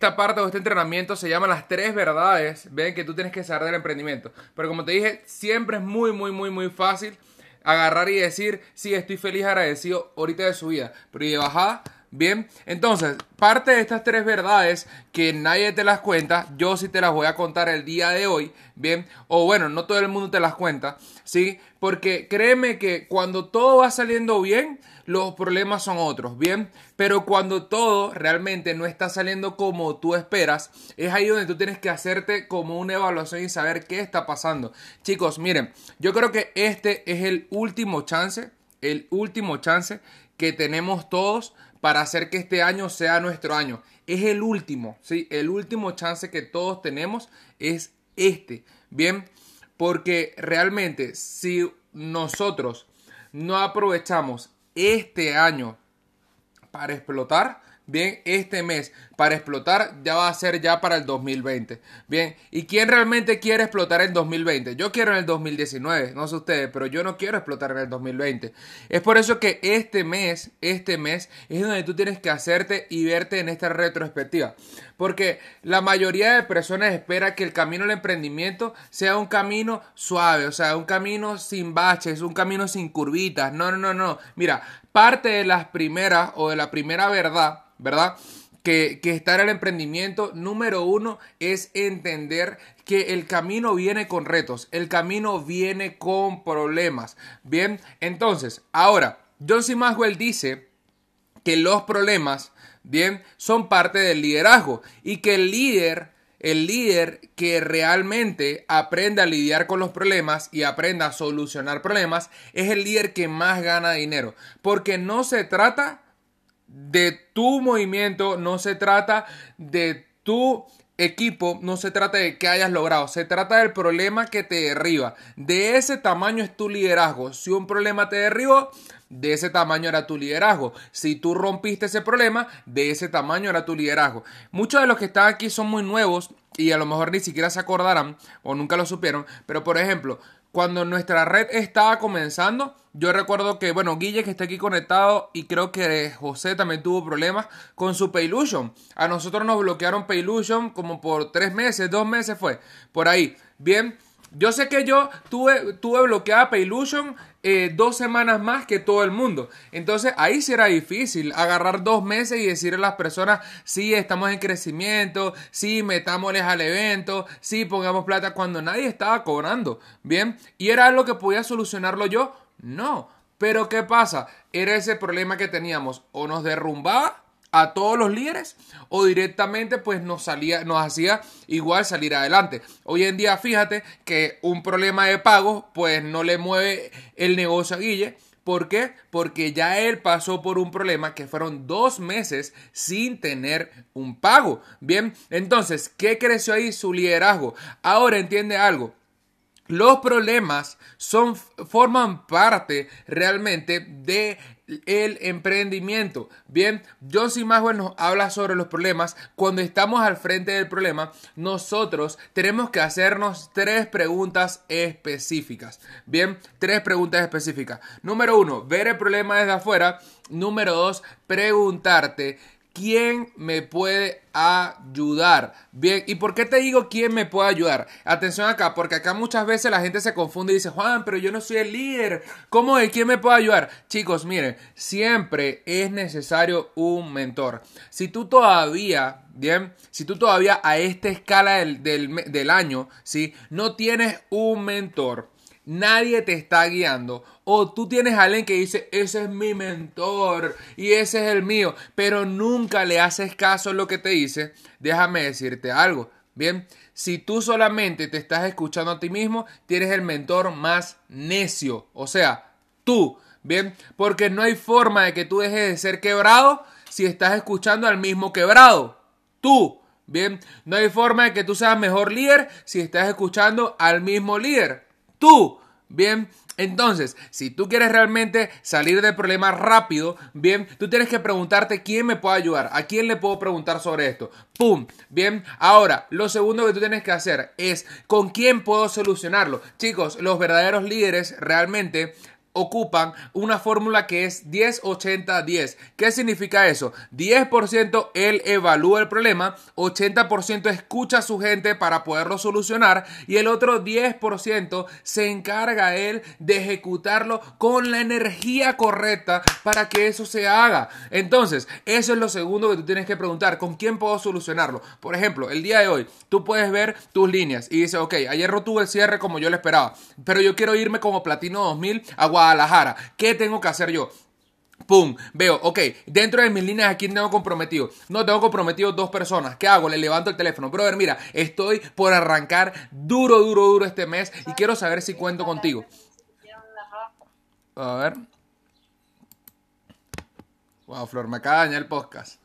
esta parte o este entrenamiento se llama las tres verdades, ven que tú tienes que saber del emprendimiento. Pero como te dije, siempre es muy, muy, muy, muy fácil agarrar y decir, sí, estoy feliz, agradecido ahorita de su vida. Pero y de bajada, bien. Entonces, parte de estas tres verdades que nadie te las cuenta, yo sí te las voy a contar el día de hoy, bien. O bueno, no todo el mundo te las cuenta, sí. Porque créeme que cuando todo va saliendo bien, los problemas son otros, ¿bien? Pero cuando todo realmente no está saliendo como tú esperas, es ahí donde tú tienes que hacerte como una evaluación y saber qué está pasando. Chicos, miren, yo creo que este es el último chance, el último chance que tenemos todos para hacer que este año sea nuestro año. Es el último, ¿sí? El último chance que todos tenemos es este, ¿bien? Porque realmente si nosotros no aprovechamos este año para explotar, bien, este mes para explotar ya va a ser ya para el 2020. Bien, ¿y quién realmente quiere explotar en 2020? Yo quiero en el 2019, no sé ustedes, pero yo no quiero explotar en el 2020. Es por eso que este mes, este mes es donde tú tienes que hacerte y verte en esta retrospectiva. Porque la mayoría de personas espera que el camino al emprendimiento sea un camino suave, o sea, un camino sin baches, un camino sin curvitas. No, no, no, no. Mira, parte de las primeras o de la primera verdad, ¿verdad? Que, que está en el emprendimiento, número uno, es entender que el camino viene con retos, el camino viene con problemas. Bien, entonces, ahora, John C. Maxwell dice que los problemas, bien, son parte del liderazgo y que el líder el líder que realmente aprende a lidiar con los problemas y aprenda a solucionar problemas es el líder que más gana dinero. Porque no se trata de tu movimiento, no se trata de tu equipo, no se trata de que hayas logrado, se trata del problema que te derriba. De ese tamaño es tu liderazgo. Si un problema te derribó, de ese tamaño era tu liderazgo. Si tú rompiste ese problema, de ese tamaño era tu liderazgo. Muchos de los que están aquí son muy nuevos y a lo mejor ni siquiera se acordarán o nunca lo supieron, pero por ejemplo, cuando nuestra red estaba comenzando, yo recuerdo que, bueno, Guille que está aquí conectado y creo que José también tuvo problemas con su Paylusion. A nosotros nos bloquearon Paylusion como por tres meses, dos meses fue, por ahí. Bien, yo sé que yo tuve, tuve bloqueada Paylusion eh, dos semanas más que todo el mundo. Entonces ahí sí era difícil agarrar dos meses y decirle a las personas, sí, estamos en crecimiento, sí, metámosles al evento, sí, pongamos plata cuando nadie estaba cobrando. Bien, y era algo que podía solucionarlo yo. No, pero ¿qué pasa? Era ese problema que teníamos, o nos derrumbaba a todos los líderes o directamente pues nos salía nos hacía igual salir adelante. Hoy en día fíjate que un problema de pago pues no le mueve el negocio a Guille. ¿Por qué? Porque ya él pasó por un problema que fueron dos meses sin tener un pago. Bien, entonces, ¿qué creció ahí? Su liderazgo. Ahora entiende algo. Los problemas son, forman parte realmente de el emprendimiento. Bien, Josie Maxwell nos habla sobre los problemas. Cuando estamos al frente del problema, nosotros tenemos que hacernos tres preguntas específicas. Bien, tres preguntas específicas. Número uno, ver el problema desde afuera. Número dos, preguntarte ¿Quién me puede ayudar? Bien, ¿y por qué te digo quién me puede ayudar? Atención acá, porque acá muchas veces la gente se confunde y dice, Juan, pero yo no soy el líder. ¿Cómo es? ¿Quién me puede ayudar? Chicos, miren, siempre es necesario un mentor. Si tú todavía, bien, si tú todavía a esta escala del, del año, ¿sí? No tienes un mentor nadie te está guiando. O tú tienes a alguien que dice, ese es mi mentor y ese es el mío, pero nunca le haces caso a lo que te dice. Déjame decirte algo. Bien, si tú solamente te estás escuchando a ti mismo, tienes el mentor más necio. O sea, tú. Bien, porque no hay forma de que tú dejes de ser quebrado si estás escuchando al mismo quebrado. Tú. Bien, no hay forma de que tú seas mejor líder si estás escuchando al mismo líder tú. Bien, entonces, si tú quieres realmente salir del problema rápido, bien, tú tienes que preguntarte quién me puede ayudar, a quién le puedo preguntar sobre esto. ¡Pum! Bien, ahora, lo segundo que tú tienes que hacer es con quién puedo solucionarlo. Chicos, los verdaderos líderes realmente ocupan una fórmula que es 10-80-10. ¿Qué significa eso? 10% él evalúa el problema, 80% escucha a su gente para poderlo solucionar y el otro 10% se encarga él de ejecutarlo con la energía correcta para que eso se haga. Entonces, eso es lo segundo que tú tienes que preguntar, ¿con quién puedo solucionarlo? Por ejemplo, el día de hoy, tú puedes ver tus líneas y dices, ok, ayer no tuve el cierre como yo lo esperaba, pero yo quiero irme como Platino 2000 a Guadalajara. ¿Qué tengo que hacer yo? Pum, veo, ok, dentro de mis líneas aquí tengo comprometido. No tengo comprometido dos personas. ¿Qué hago? Le levanto el teléfono. Brother, mira, estoy por arrancar duro, duro, duro este mes y quiero saber si cuento contigo. A ver. Wow, Flor, me acaba de dañar el podcast.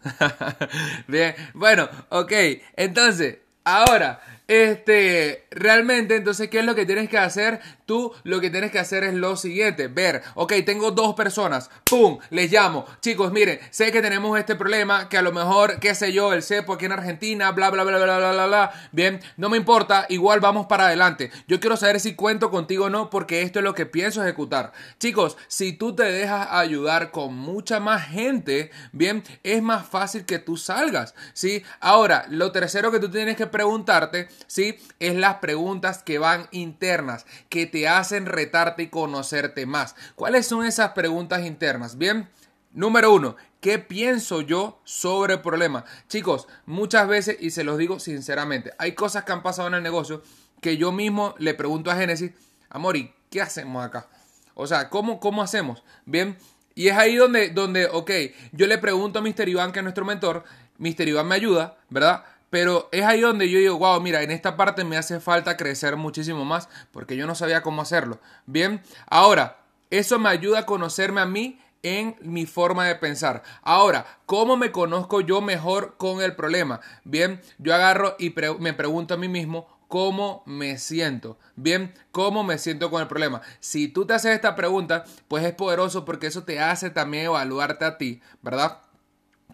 Bien, bueno, ok, entonces, ahora, este, realmente, entonces, ¿qué es lo que tienes que hacer? Tú lo que tienes que hacer es lo siguiente, ver, ok, tengo dos personas, ¡pum! Les llamo, chicos, miren, sé que tenemos este problema, que a lo mejor, qué sé yo, el cepo aquí en Argentina, bla, bla, bla, bla, bla, bla, bla, bien, no me importa, igual vamos para adelante. Yo quiero saber si cuento contigo o no, porque esto es lo que pienso ejecutar. Chicos, si tú te dejas ayudar con mucha más gente, bien, es más fácil que tú salgas, ¿sí? Ahora, lo tercero que tú tienes que preguntarte, ¿sí? Es las preguntas que van internas, que te hacen retarte y conocerte más. ¿Cuáles son esas preguntas internas? Bien, número uno, ¿qué pienso yo sobre el problema? Chicos, muchas veces, y se los digo sinceramente, hay cosas que han pasado en el negocio que yo mismo le pregunto a Génesis, Amori, ¿qué hacemos acá? O sea, ¿cómo, cómo hacemos? Bien, y es ahí donde, donde, ok, yo le pregunto a Mr. Iván, que es nuestro mentor, Mr. Iván me ayuda, ¿verdad? Pero es ahí donde yo digo, wow, mira, en esta parte me hace falta crecer muchísimo más porque yo no sabía cómo hacerlo. Bien, ahora, eso me ayuda a conocerme a mí en mi forma de pensar. Ahora, ¿cómo me conozco yo mejor con el problema? Bien, yo agarro y me pregunto a mí mismo, ¿Cómo me siento? Bien, ¿cómo me siento con el problema? Si tú te haces esta pregunta, pues es poderoso porque eso te hace también evaluarte a ti, ¿verdad?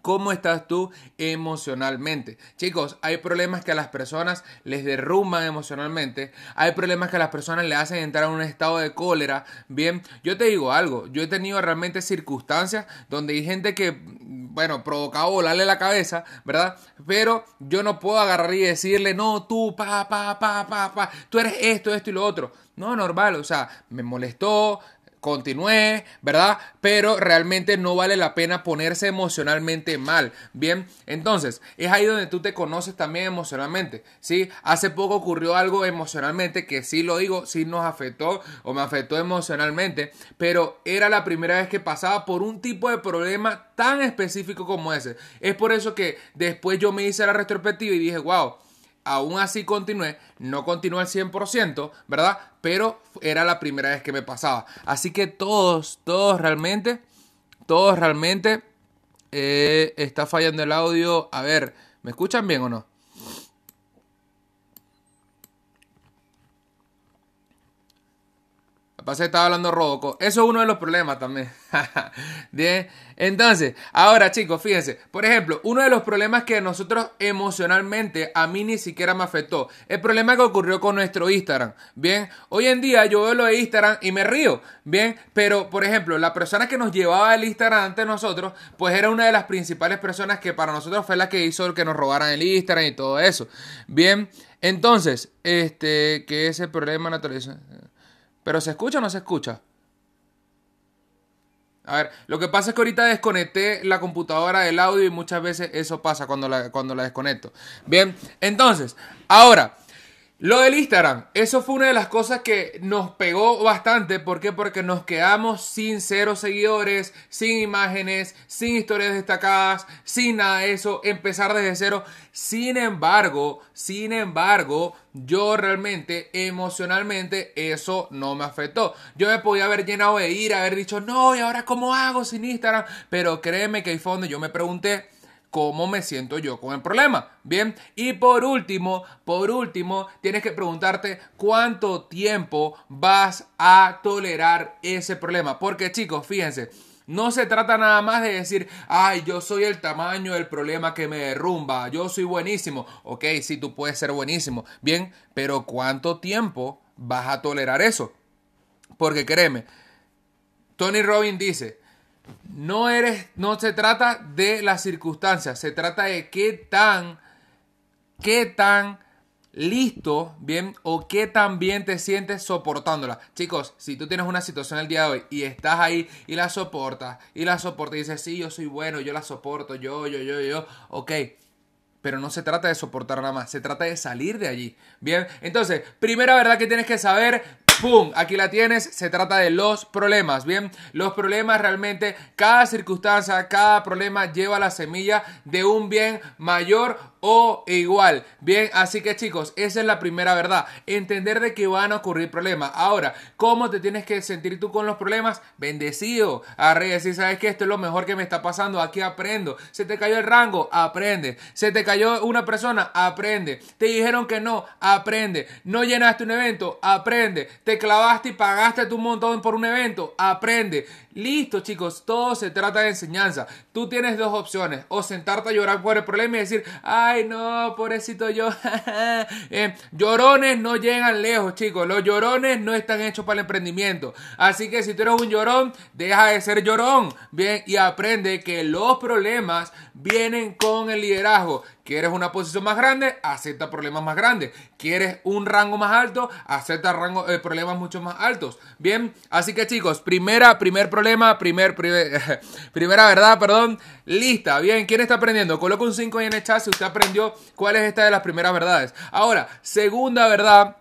¿Cómo estás tú emocionalmente? Chicos, hay problemas que a las personas les derrumban emocionalmente. Hay problemas que a las personas le hacen entrar en un estado de cólera. Bien, yo te digo algo. Yo he tenido realmente circunstancias donde hay gente que, bueno, provocaba volarle la cabeza, ¿verdad? Pero yo no puedo agarrar y decirle, no, tú, pa, pa, pa, pa, pa, tú eres esto, esto y lo otro. No, normal, o sea, me molestó, continué, ¿verdad? Pero realmente no vale la pena ponerse emocionalmente mal. Bien, entonces es ahí donde tú te conoces también emocionalmente, ¿sí? Hace poco ocurrió algo emocionalmente que sí lo digo, sí nos afectó o me afectó emocionalmente, pero era la primera vez que pasaba por un tipo de problema tan específico como ese. Es por eso que después yo me hice la retrospectiva y dije, wow, aún así continué, no continué al 100%, ¿verdad? Pero era la primera vez que me pasaba. Así que todos, todos realmente, todos realmente eh, está fallando el audio. A ver, ¿me escuchan bien o no? Pasa estaba hablando Roboco. Eso es uno de los problemas también. Bien. Entonces, ahora chicos, fíjense. Por ejemplo, uno de los problemas que nosotros emocionalmente a mí ni siquiera me afectó. El problema que ocurrió con nuestro Instagram. Bien. Hoy en día yo veo lo de Instagram y me río. Bien. Pero, por ejemplo, la persona que nos llevaba el Instagram ante nosotros, pues era una de las principales personas que para nosotros fue la que hizo que nos robaran el Instagram y todo eso. Bien. Entonces, este, ¿qué es el problema naturaleza? ¿Pero se escucha o no se escucha? A ver, lo que pasa es que ahorita desconecté la computadora del audio y muchas veces eso pasa cuando la, cuando la desconecto. Bien, entonces, ahora, lo del Instagram, eso fue una de las cosas que nos pegó bastante. ¿Por qué? Porque nos quedamos sin cero seguidores, sin imágenes, sin historias destacadas, sin nada de eso, empezar desde cero. Sin embargo, sin embargo, yo realmente emocionalmente eso no me afectó. Yo me podía haber llenado de ira, haber dicho, no, ¿y ahora cómo hago sin Instagram? Pero créeme que ahí fue donde yo me pregunté, cómo me siento yo con el problema. Bien, y por último, por último, tienes que preguntarte cuánto tiempo vas a tolerar ese problema. Porque chicos, fíjense. No se trata nada más de decir, ay, yo soy el tamaño del problema que me derrumba, yo soy buenísimo. Ok, sí, tú puedes ser buenísimo. Bien, pero ¿cuánto tiempo vas a tolerar eso? Porque créeme, Tony Robbins dice, no eres, no se trata de las circunstancias, se trata de qué tan, qué tan listo, bien, o qué tan bien te sientes soportándola. Chicos, si tú tienes una situación el día de hoy y estás ahí y la soportas, y la soportas y dices, sí, yo soy bueno, yo la soporto, yo, yo, yo, yo, ok. Pero no se trata de soportar nada más, se trata de salir de allí. Bien, entonces, primera verdad que tienes que saber, ¡pum! Aquí la tienes, se trata de los problemas, ¿bien? Los problemas realmente, cada circunstancia, cada problema lleva la semilla de un bien mayor o igual. Bien, así que chicos, esa es la primera verdad. Entender de que van a ocurrir problemas. Ahora, ¿cómo te tienes que sentir tú con los problemas? Bendecido. A decir, ¿sabes que Esto es lo mejor que me está pasando. Aquí aprendo. Se te cayó el rango, aprende. Se te cayó una persona, aprende. Te dijeron que no, aprende. No llenaste un evento, aprende. Te clavaste y pagaste tu montón por un evento, aprende. Listo, chicos, todo se trata de enseñanza. Tú tienes dos opciones, o sentarte a llorar por el problema y decir, ay no, pobrecito yo. Eh, llorones no llegan lejos, chicos. Los llorones no están hechos para el emprendimiento. Así que si tú eres un llorón, deja de ser llorón. Bien, y aprende que los problemas vienen con el liderazgo. ¿Quieres una posición más grande? Acepta problemas más grandes. ¿Quieres un rango más alto? Acepta rango, eh, problemas mucho más altos. Bien, así que chicos, primera, primer problema, primer, primera verdad, perdón, lista. Bien, ¿quién está aprendiendo? Coloca un 5 en el chat si usted aprendió cuál es esta de las primeras verdades. Ahora, segunda verdad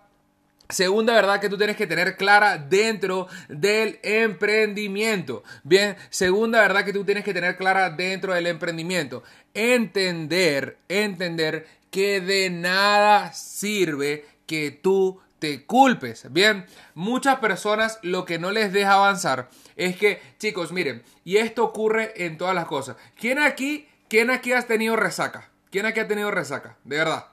Segunda verdad que tú tienes que tener clara dentro del emprendimiento. Bien, segunda verdad que tú tienes que tener clara dentro del emprendimiento. Entender, entender que de nada sirve que tú te culpes. Bien, muchas personas lo que no les deja avanzar es que, chicos, miren, y esto ocurre en todas las cosas. ¿Quién aquí, quién aquí has tenido resaca? ¿Quién aquí ha tenido resaca? De verdad.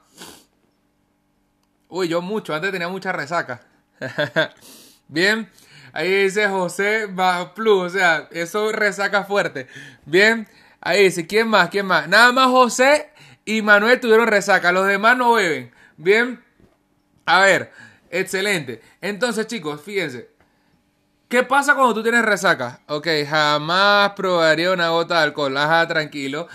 Uy, yo mucho, antes tenía mucha resaca. Bien, ahí dice José Plus, o sea, eso resaca fuerte. Bien, ahí dice, ¿quién más? ¿Quién más? Nada más José y Manuel tuvieron resaca, los demás no beben. Bien, a ver, excelente. Entonces, chicos, fíjense. ¿Qué pasa cuando tú tienes resaca? Ok, jamás probaría una gota de alcohol. Ajá, tranquilo.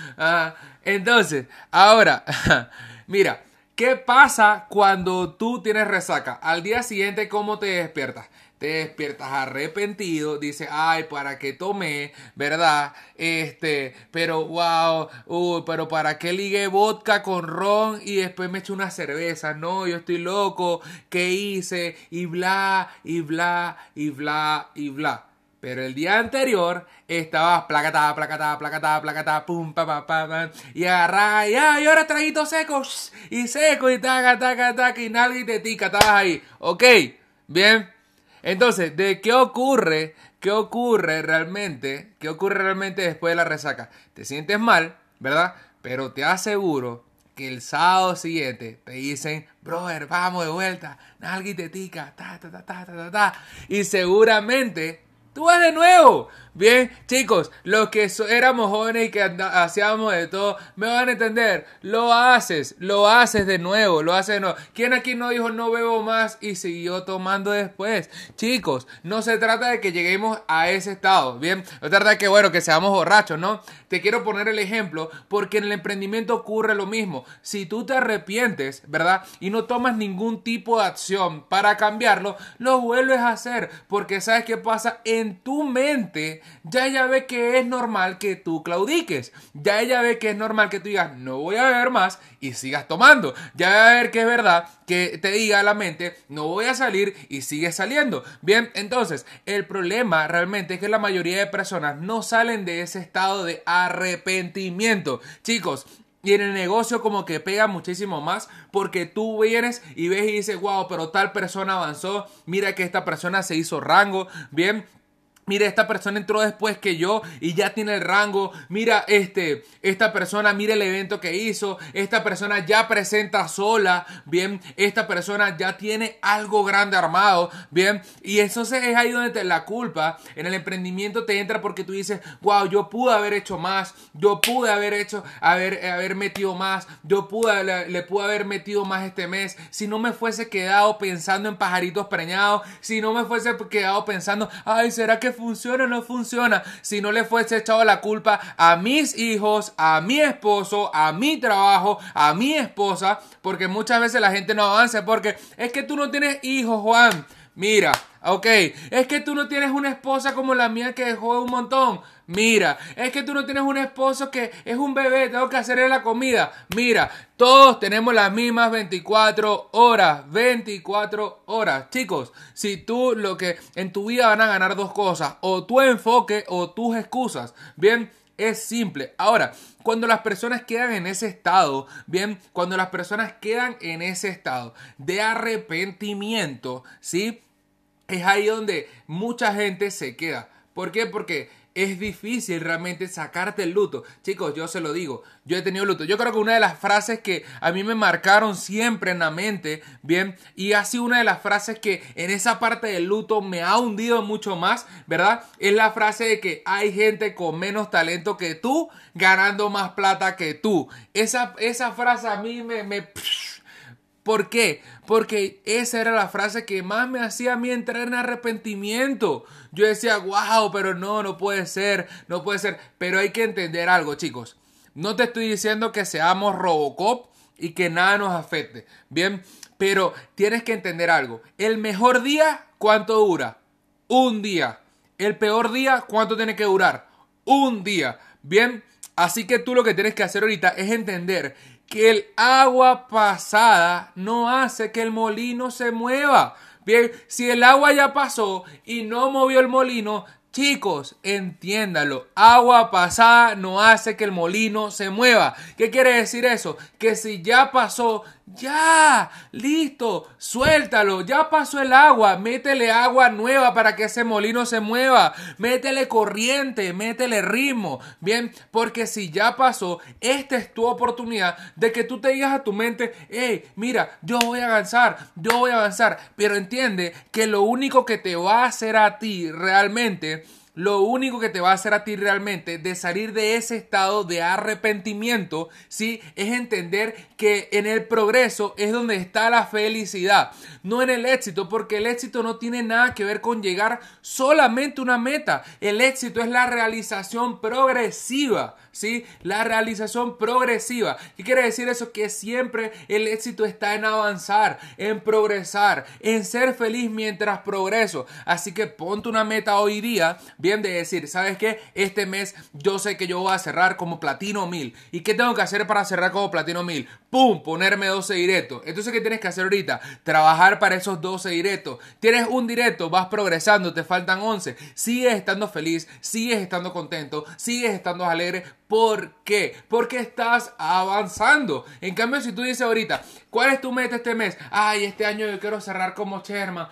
Entonces, ahora, mira, ¿Qué pasa cuando tú tienes resaca? Al día siguiente, ¿cómo te despiertas? Te despiertas arrepentido, dices, ay, ¿para qué tomé? ¿Verdad? Este, pero wow, uy, pero ¿para qué ligué vodka con ron y después me eché una cerveza? No, yo estoy loco, ¿qué hice? Y bla, y bla, y bla, y bla. Pero el día anterior estabas placata, placata, placata, placata, pum, pa, pa, pa, pa y agarra, y, y ahora traguito seco, y seco, y taca, taca, taca, y nalga y tica, estabas ahí. Ok, bien. Entonces, ¿de qué ocurre? ¿Qué ocurre realmente? ¿Qué ocurre realmente después de la resaca? Te sientes mal, ¿verdad? Pero te aseguro que el sábado siguiente te dicen, brother, vamos de vuelta, nalga y tica, ta, ta, ta, ta, ta, ta. Y seguramente Tú vas de nuevo. Bien, chicos, los que éramos jóvenes y que hacíamos de todo, me van a entender. Lo haces, lo haces de nuevo, lo haces de nuevo. ¿Quién aquí no dijo no bebo más y siguió tomando después? Chicos, no se trata de que lleguemos a ese estado, bien. No se trata de que, bueno, que seamos borrachos, ¿no? Te quiero poner el ejemplo porque en el emprendimiento ocurre lo mismo. Si tú te arrepientes, ¿verdad? Y no tomas ningún tipo de acción para cambiarlo, lo vuelves a hacer porque sabes qué pasa en tu mente ya ella ve que es normal que tú claudiques. Ya ella ve que es normal que tú digas, no voy a beber más y sigas tomando. Ya va a ver que es verdad que te diga la mente, no voy a salir y sigues saliendo. Bien, entonces, el problema realmente es que la mayoría de personas no salen de ese estado de arrepentimiento. Chicos, y en el negocio como que pega muchísimo más porque tú vienes y ves y dices, wow, pero tal persona avanzó, mira que esta persona se hizo rango, bien, Mira, esta persona entró después que yo y ya tiene el rango. Mira, este, esta persona, mira el evento que hizo. Esta persona ya presenta sola. Bien, esta persona ya tiene algo grande armado. Bien, y entonces es ahí donde te, la culpa en el emprendimiento te entra porque tú dices, wow, yo pude haber hecho más. Yo pude haber hecho, haber, haber metido más. Yo pude, le, pude haber metido más este mes. Si no me fuese quedado pensando en pajaritos preñados. Si no me fuese quedado pensando, ay, ¿será que funciona o no funciona si no le fuese echado la culpa a mis hijos, a mi esposo, a mi trabajo, a mi esposa? Porque muchas veces la gente no avanza porque es que tú no tienes hijos, Juan. Mira, ok, es que tú no tienes una esposa como la mía que dejó un montón. Mira, es que tú no tienes un esposo que es un bebé, tengo que hacerle la comida. Mira, todos tenemos las mismas 24 horas, 24 horas. Chicos, si tú lo que en tu vida van a ganar dos cosas, o tu enfoque o tus excusas. Bien, es simple. Ahora, cuando las personas quedan en ese estado, bien, cuando las personas quedan en ese estado de arrepentimiento, ¿sí? Es ahí donde mucha gente se queda. ¿Por qué? Porque es difícil realmente sacarte el luto. Chicos, yo se lo digo, yo he tenido luto. Yo creo que una de las frases que a mí me marcaron siempre en la mente, bien, y ha sido una de las frases que en esa parte del luto me ha hundido mucho más, ¿verdad? Es la frase de que hay gente con menos talento que tú ganando más plata que tú. Esa, esa frase a mí me... me ¿Por qué? Porque esa era la frase que más me hacía a mí entrar en arrepentimiento. Yo decía, wow, pero no, no puede ser, no puede ser. Pero hay que entender algo, chicos. No te estoy diciendo que seamos Robocop y que nada nos afecte. Bien, pero tienes que entender algo. El mejor día, ¿cuánto dura? Un día. El peor día, ¿cuánto tiene que durar? Un día. Bien, así que tú lo que tienes que hacer ahorita es entender que el agua pasada no hace que el molino se mueva. Bien, si el agua ya pasó y no movió el molino, Chicos, entiéndalo, agua pasada no hace que el molino se mueva. ¿Qué quiere decir eso? Que si ya pasó, ya, listo, suéltalo, ya pasó el agua, métele agua nueva para que ese molino se mueva, métele corriente, métele ritmo, bien, porque si ya pasó, esta es tu oportunidad de que tú te digas a tu mente, hey, mira, yo voy a avanzar, yo voy a avanzar, pero entiende que lo único que te va a hacer a ti realmente lo único que te va a hacer a ti realmente de salir de ese estado de arrepentimiento, ¿sí? Es entender que en el progreso es donde está la felicidad, no en el éxito, porque el éxito no tiene nada que ver con llegar solamente a una meta. El éxito es la realización progresiva, ¿sí? La realización progresiva. ¿Qué quiere decir eso? Que siempre el éxito está en avanzar, en progresar, en ser feliz mientras progreso. Así que ponte una meta hoy día bien de decir, ¿sabes qué? Este mes yo sé que yo voy a cerrar como platino 1000. ¿Y qué tengo que hacer para cerrar como platino 1000? ¡Pum! Ponerme 12 directos. Entonces, ¿qué tienes que hacer ahorita? Trabajar para esos 12 directos. Tienes un directo, vas progresando, te faltan 11. Sigues estando feliz, sigues estando contento, sigues estando alegre. ¿Por qué? Porque estás avanzando. En cambio, si tú dices ahorita, ¿cuál es tu meta este mes? Ay, este año yo quiero cerrar como Sherman.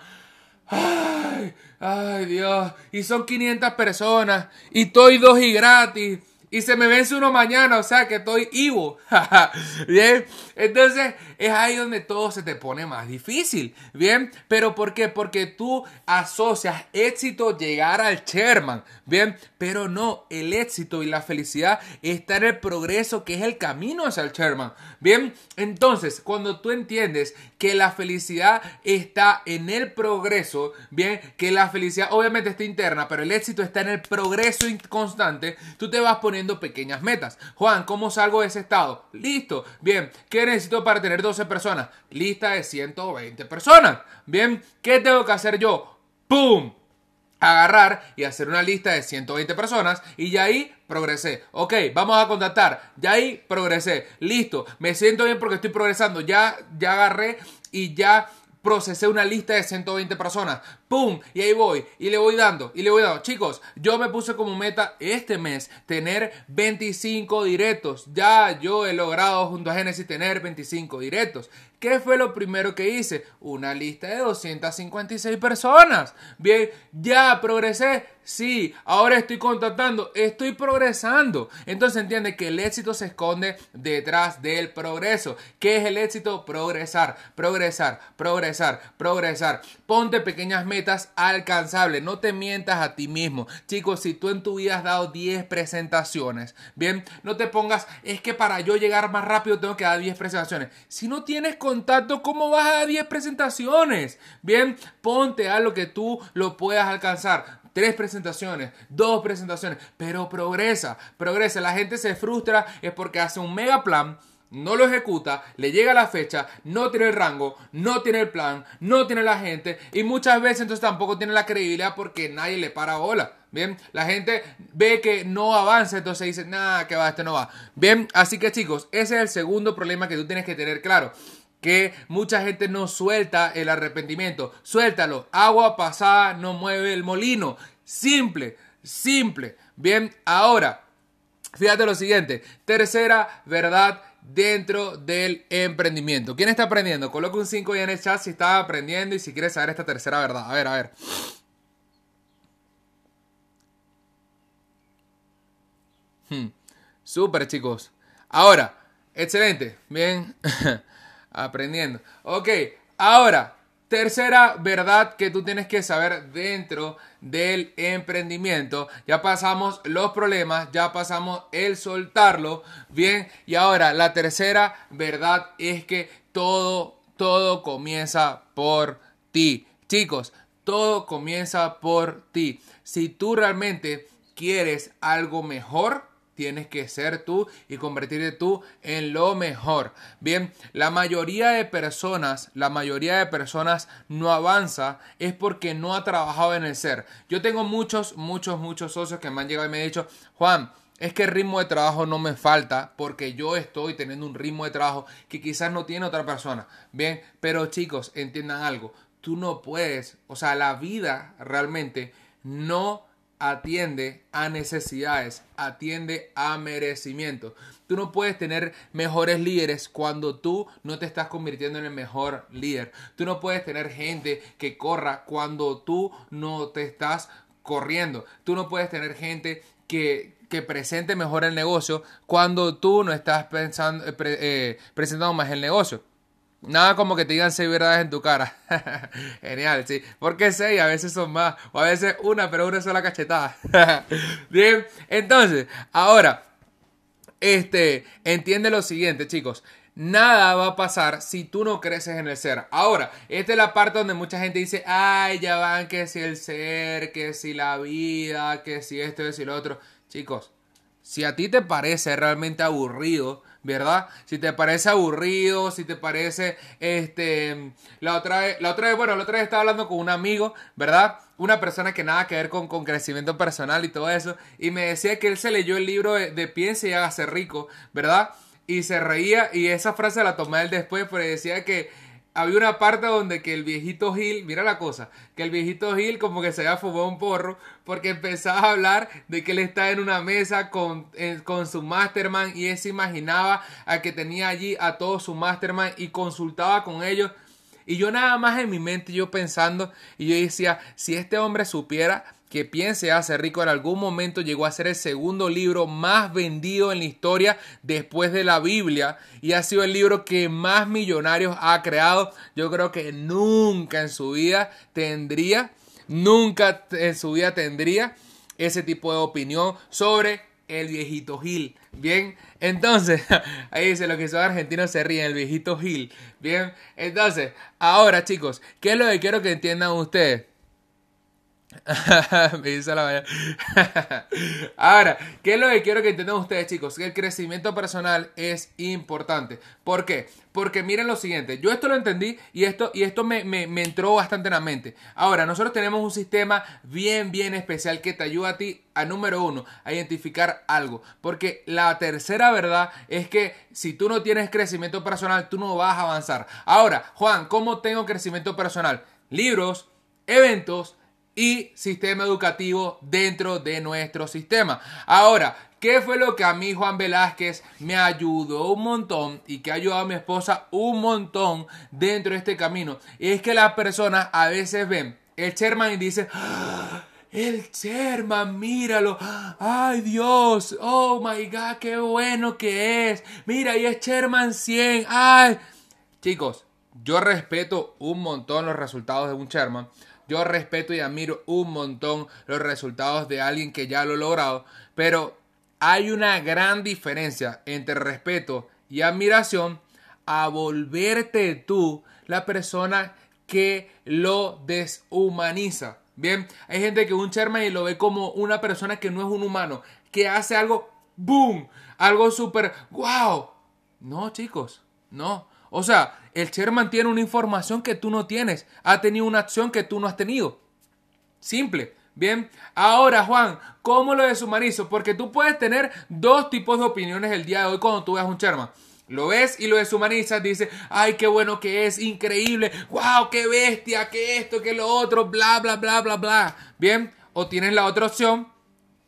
Ay, ay Dios. Y son 500 personas. Y estoy dos y gratis y se me vence uno mañana, o sea que estoy Ivo. Bien, entonces es ahí donde todo se te pone más difícil. Bien, pero ¿por qué? Porque tú asocias éxito llegar al Sherman. Bien, pero no, el éxito y la felicidad está en el progreso que es el camino hacia el Sherman. Bien, entonces cuando tú entiendes que la felicidad está en el progreso, bien, que la felicidad obviamente está interna, pero el éxito está en el progreso constante, tú te vas poniendo pequeñas metas. Juan, ¿cómo salgo de ese estado? Listo. Bien, ¿qué necesito para tener 12 personas? Lista de 120 personas. Bien, ¿qué tengo que hacer yo? ¡Pum! agarrar y hacer una lista de 120 personas y ya ahí progresé. Ok, vamos a contactar. Ya ahí progresé. Listo. Me siento bien porque estoy progresando. Ya, ya agarré y ya procesé una lista de 120 personas. ¡Pum! Y ahí voy. Y le voy dando. Y le voy dando. Chicos, yo me puse como meta este mes tener 25 directos. Ya yo he logrado junto a Genesis tener 25 directos. ¿Qué fue lo primero que hice? Una lista de 256 personas. Bien, ya progresé. Sí, ahora estoy contactando, estoy progresando. Entonces entiende que el éxito se esconde detrás del progreso. ¿Qué es el éxito? Progresar, progresar, progresar, progresar. Ponte pequeñas metas alcanzables, no te mientas a ti mismo. Chicos, si tú en tu vida has dado 10 presentaciones, bien, no te pongas, es que para yo llegar más rápido tengo que dar 10 presentaciones. Si no tienes ¿cómo vas a dar 10 presentaciones? Bien, ponte a lo que tú lo puedas alcanzar tres presentaciones, dos presentaciones, pero progresa, progresa. La gente se frustra es porque hace un mega plan no lo ejecuta, le llega la fecha, no tiene el rango, no tiene el plan, no tiene la gente y muchas veces entonces tampoco tiene la credibilidad porque nadie le para bola. Bien, la gente ve que no avanza, entonces dice, nada, que va, esto no va. Bien, así que chicos, ese es el segundo problema que tú tienes que tener claro que mucha gente no suelta el arrepentimiento. Suéltalo. Agua pasada no mueve el molino. Simple, simple. Bien, ahora, fíjate lo siguiente. Tercera verdad dentro del emprendimiento. ¿Quién está aprendiendo? Coloca un 5 ahí en el chat si está aprendiendo y si quieres saber esta tercera verdad. A ver, a ver. Hmm. Súper, chicos. Ahora, excelente. Bien. Aprendiendo. Ok, ahora, tercera verdad que tú tienes que saber dentro del emprendimiento. Ya pasamos los problemas, ya pasamos el soltarlo. Bien, y ahora la tercera verdad es que todo, todo comienza por ti. Chicos, todo comienza por ti. Si tú realmente quieres algo mejor, tienes que ser tú y convertirte tú en lo mejor. Bien, la mayoría de personas, la mayoría de personas no avanza es porque no ha trabajado en el ser. Yo tengo muchos, muchos, muchos socios que me han llegado y me han dicho, Juan, es que el ritmo de trabajo no me falta porque yo estoy teniendo un ritmo de trabajo que quizás no tiene otra persona. Bien, pero chicos, entiendan algo, tú no puedes, o sea, la vida realmente no atiende a necesidades, atiende a merecimiento. Tú no puedes tener mejores líderes cuando tú no te estás convirtiendo en el mejor líder. Tú no puedes tener gente que corra cuando tú no te estás corriendo. Tú no puedes tener gente que, que presente mejor el negocio cuando tú no estás pensando, eh, eh, presentando más el negocio. Nada como que te digan seis verdades en tu cara. Genial, sí. Porque seis, a veces son más. O a veces una, pero una sola cachetada. Bien, entonces, ahora, este, entiende lo siguiente, chicos. Nada va a pasar si tú no creces en el ser. Ahora, esta es la parte donde mucha gente dice, ay, ya van, que si el ser, que si la vida, que si esto, que si lo otro. Chicos, si a ti te parece realmente aburrido, ¿verdad? Si te parece aburrido, si te parece, este, la otra vez, la otra vez, bueno, la otra vez estaba hablando con un amigo, ¿verdad? Una persona que nada que ver con, con crecimiento personal y todo eso, y me decía que él se leyó el libro de, de Piense y hágase rico, ¿verdad? Y se reía, y esa frase la tomé él después, porque decía que había una parte donde que el viejito Gil, mira la cosa, que el viejito Gil como que se había fumado un porro porque empezaba a hablar de que él estaba en una mesa con, con su masterman y él se imaginaba a que tenía allí a todos su masterman y consultaba con ellos. Y yo nada más en mi mente yo pensando y yo decía, si este hombre supiera que Piense hace rico en algún momento llegó a ser el segundo libro más vendido en la historia después de la Biblia y ha sido el libro que más millonarios ha creado. Yo creo que nunca en su vida tendría, nunca en su vida tendría ese tipo de opinión sobre el viejito Gil. Bien, entonces, ahí dice lo que son argentinos se ríen, el viejito Gil. Bien, entonces, ahora chicos, ¿qué es lo que quiero que entiendan ustedes? Me dice la mañana. Ahora, ¿qué es lo que quiero que entiendan ustedes, chicos? Que el crecimiento personal es importante. ¿Por qué? Porque miren lo siguiente, yo esto lo entendí y esto, y esto me, me, entró bastante en la mente. Ahora, nosotros tenemos un sistema bien, bien especial que te ayuda a ti, a número uno, a identificar algo. Porque la tercera verdad es que si tú no tienes crecimiento personal, tú no vas a avanzar. Ahora, Juan, ¿cómo tengo crecimiento personal? Libros, eventos, y sistema educativo dentro de nuestro sistema. Ahora, ¿qué fue lo que a mí Juan Velázquez me ayudó un montón y que ha ayudado a mi esposa un montón dentro de este camino? Es que las personas a veces ven el Sherman y dicen... ¡Ah! El Sherman, míralo. Ay Dios. Oh my God, qué bueno que es. Mira, y es Sherman 100. Ay. Chicos, yo respeto un montón los resultados de un Sherman. Yo respeto y admiro un montón los resultados de alguien que ya lo ha logrado, pero hay una gran diferencia entre respeto y admiración a volverte tú la persona que lo deshumaniza. Bien, hay gente que un Sherman y lo ve como una persona que no es un humano, que hace algo, boom, algo súper, wow. No, chicos, no. O sea, el Sherman tiene una información que tú no tienes, ha tenido una acción que tú no has tenido. Simple. Bien, ahora Juan, ¿cómo lo deshumanizo? Porque tú puedes tener dos tipos de opiniones el día de hoy cuando tú veas un Sherman. Lo ves y lo deshumanizas, dice, ay, qué bueno que es, increíble, wow, qué bestia, qué esto, qué lo otro, bla, bla, bla, bla, bla. Bien, o tienes la otra opción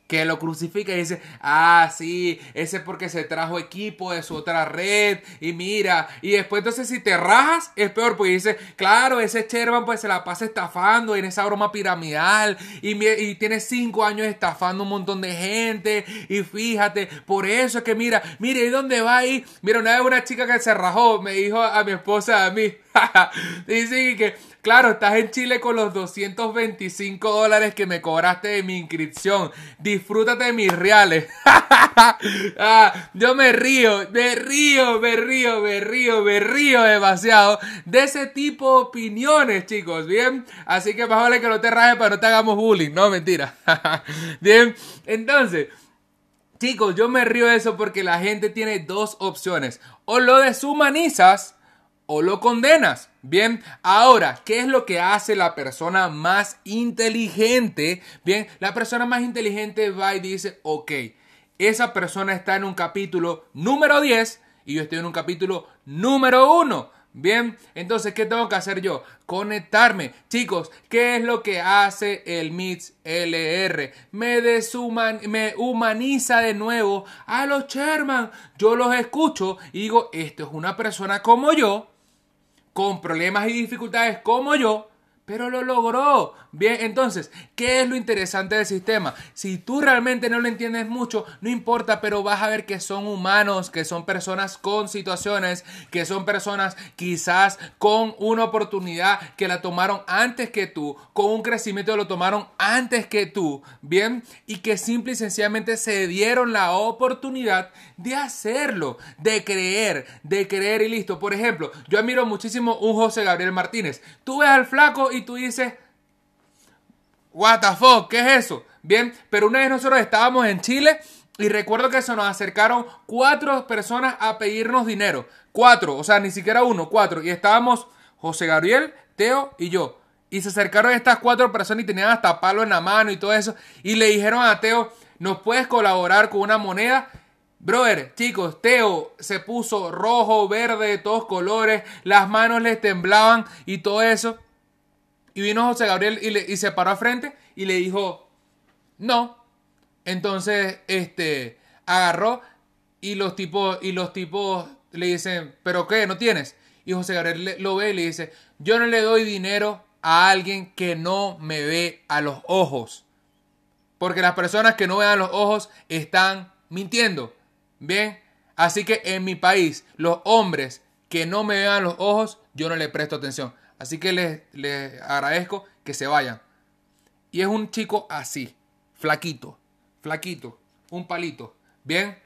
que lo crucifica y dice, ah, sí, ese es porque se trajo equipo de su otra red y mira, y después entonces si te rajas es peor, porque dice, claro, ese Sherman pues se la pasa estafando en esa broma piramidal y, y tiene cinco años estafando un montón de gente y fíjate, por eso es que mira, mire, ¿y dónde va ahí? Mira, una vez una chica que se rajó me dijo a mi esposa, a mí, dice que Claro, estás en Chile con los 225 dólares que me cobraste de mi inscripción. Disfrútate de mis reales. Ah, yo me río, me río, me río, me río, me río demasiado de ese tipo de opiniones, chicos. Bien, así que más vale que no te rajes para no te hagamos bullying. No, mentira. Bien, entonces. Chicos, yo me río de eso porque la gente tiene dos opciones. O lo deshumanizas o lo condenas. Bien, ahora, ¿qué es lo que hace la persona más inteligente? Bien, la persona más inteligente va y dice, ok, esa persona está en un capítulo número 10 y yo estoy en un capítulo número 1. Bien, entonces, ¿qué tengo que hacer yo? Conectarme. Chicos, ¿qué es lo que hace el MITS LR? Me, deshuman me humaniza de nuevo a los Sherman. Yo los escucho y digo, esto es una persona como yo con problemas y dificultades como yo, pero lo logró. Bien, entonces, ¿qué es lo interesante del sistema? Si tú realmente no lo entiendes mucho, no importa, pero vas a ver que son humanos, que son personas con situaciones, que son personas quizás con una oportunidad que la tomaron antes que tú, con un crecimiento que lo tomaron antes que tú, bien, y que simple y sencillamente se dieron la oportunidad de hacerlo, de creer, de creer y listo. Por ejemplo, yo admiro muchísimo un José Gabriel Martínez. Tú ves al flaco tú dices, What the fuck, ¿qué es eso? Bien, pero una vez nosotros estábamos en Chile y recuerdo que se nos acercaron cuatro personas a pedirnos dinero. Cuatro, o sea, ni siquiera uno, cuatro. Y estábamos José Gabriel, Teo y yo. Y se acercaron estas cuatro personas y tenían hasta palo en la mano y todo eso. Y le dijeron a Teo, ¿nos puedes colaborar con una moneda? Brother, chicos, Teo se puso rojo, verde, de todos colores, las manos le temblaban y todo eso. Y vino José Gabriel y, le, y se paró a frente y le dijo, no. Entonces, este, agarró y los tipos, y los tipos le dicen, ¿pero qué? ¿No tienes? Y José Gabriel lo ve y le dice, yo no le doy dinero a alguien que no me ve a los ojos. Porque las personas que no vean los ojos están mintiendo. Bien. Así que en mi país, los hombres que no me vean los ojos, yo no le presto atención. Así que les, agradezco que se vayan. Y es un chico así, flaquito, flaquito, un palito. Bien.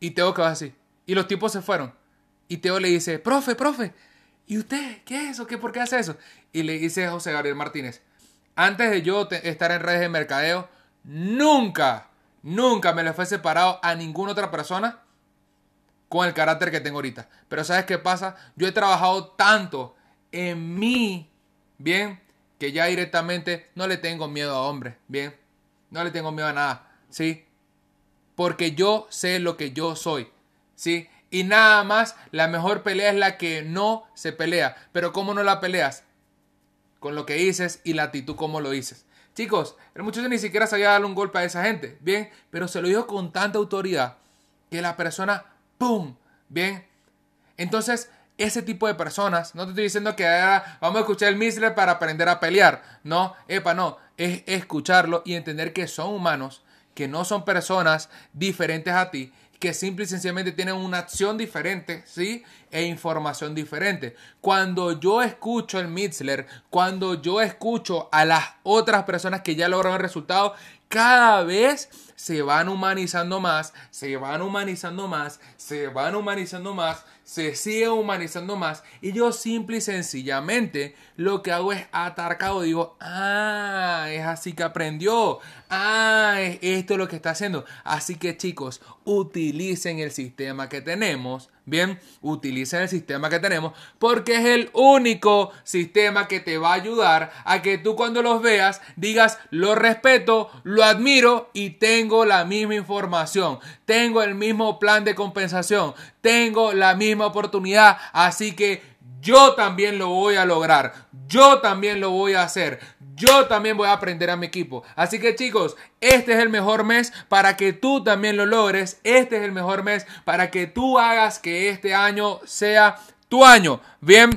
Y Teo quedó así. Y los tipos se fueron. Y Teo le dice, profe, profe, ¿y usted qué es eso? ¿Qué, ¿Por qué hace eso? Y le dice José Gabriel Martínez, antes de yo estar en redes de mercadeo, nunca, nunca me le fue separado a ninguna otra persona con el carácter que tengo ahorita. Pero ¿sabes qué pasa? Yo he trabajado tanto en mí, bien, que ya directamente no le tengo miedo a hombres, bien. No le tengo miedo a nada, ¿sí? Porque yo sé lo que yo soy, ¿sí? Y nada más, la mejor pelea es la que no se pelea. Pero ¿cómo no la peleas? Con lo que dices y la actitud como lo dices. Chicos, el muchacho ni siquiera sabía darle un golpe a esa gente, bien, pero se lo dijo con tanta autoridad que la persona ¡Pum! Bien. Entonces, ese tipo de personas, no te estoy diciendo que vamos a escuchar el Misler para aprender a pelear. No, epa, no. Es escucharlo y entender que son humanos, que no son personas diferentes a ti, que simple y sencillamente tienen una acción diferente, ¿sí? E información diferente. Cuando yo escucho el Mitzler, cuando yo escucho a las otras personas que ya lograron el resultado, cada vez se van humanizando más, se van humanizando más, se van humanizando más, se sigue humanizando más y yo simple y sencillamente lo que hago es atar cabo, digo, ah, es así que aprendió, ah, es esto lo que está haciendo. Así que chicos, utilicen el sistema que tenemos, bien, utilicen el sistema que tenemos porque es el único sistema que te va a ayudar a que tú cuando los veas digas, lo respeto, lo admiro y tengo la misma información, tengo el mismo plan de compensación, tengo la misma oportunidad, así que yo también lo voy a lograr, yo también lo voy a hacer, yo también voy a aprender a mi equipo. Así que chicos, este es el mejor mes para que tú también lo logres, este es el mejor mes para que tú hagas que este año sea tu año. Bien.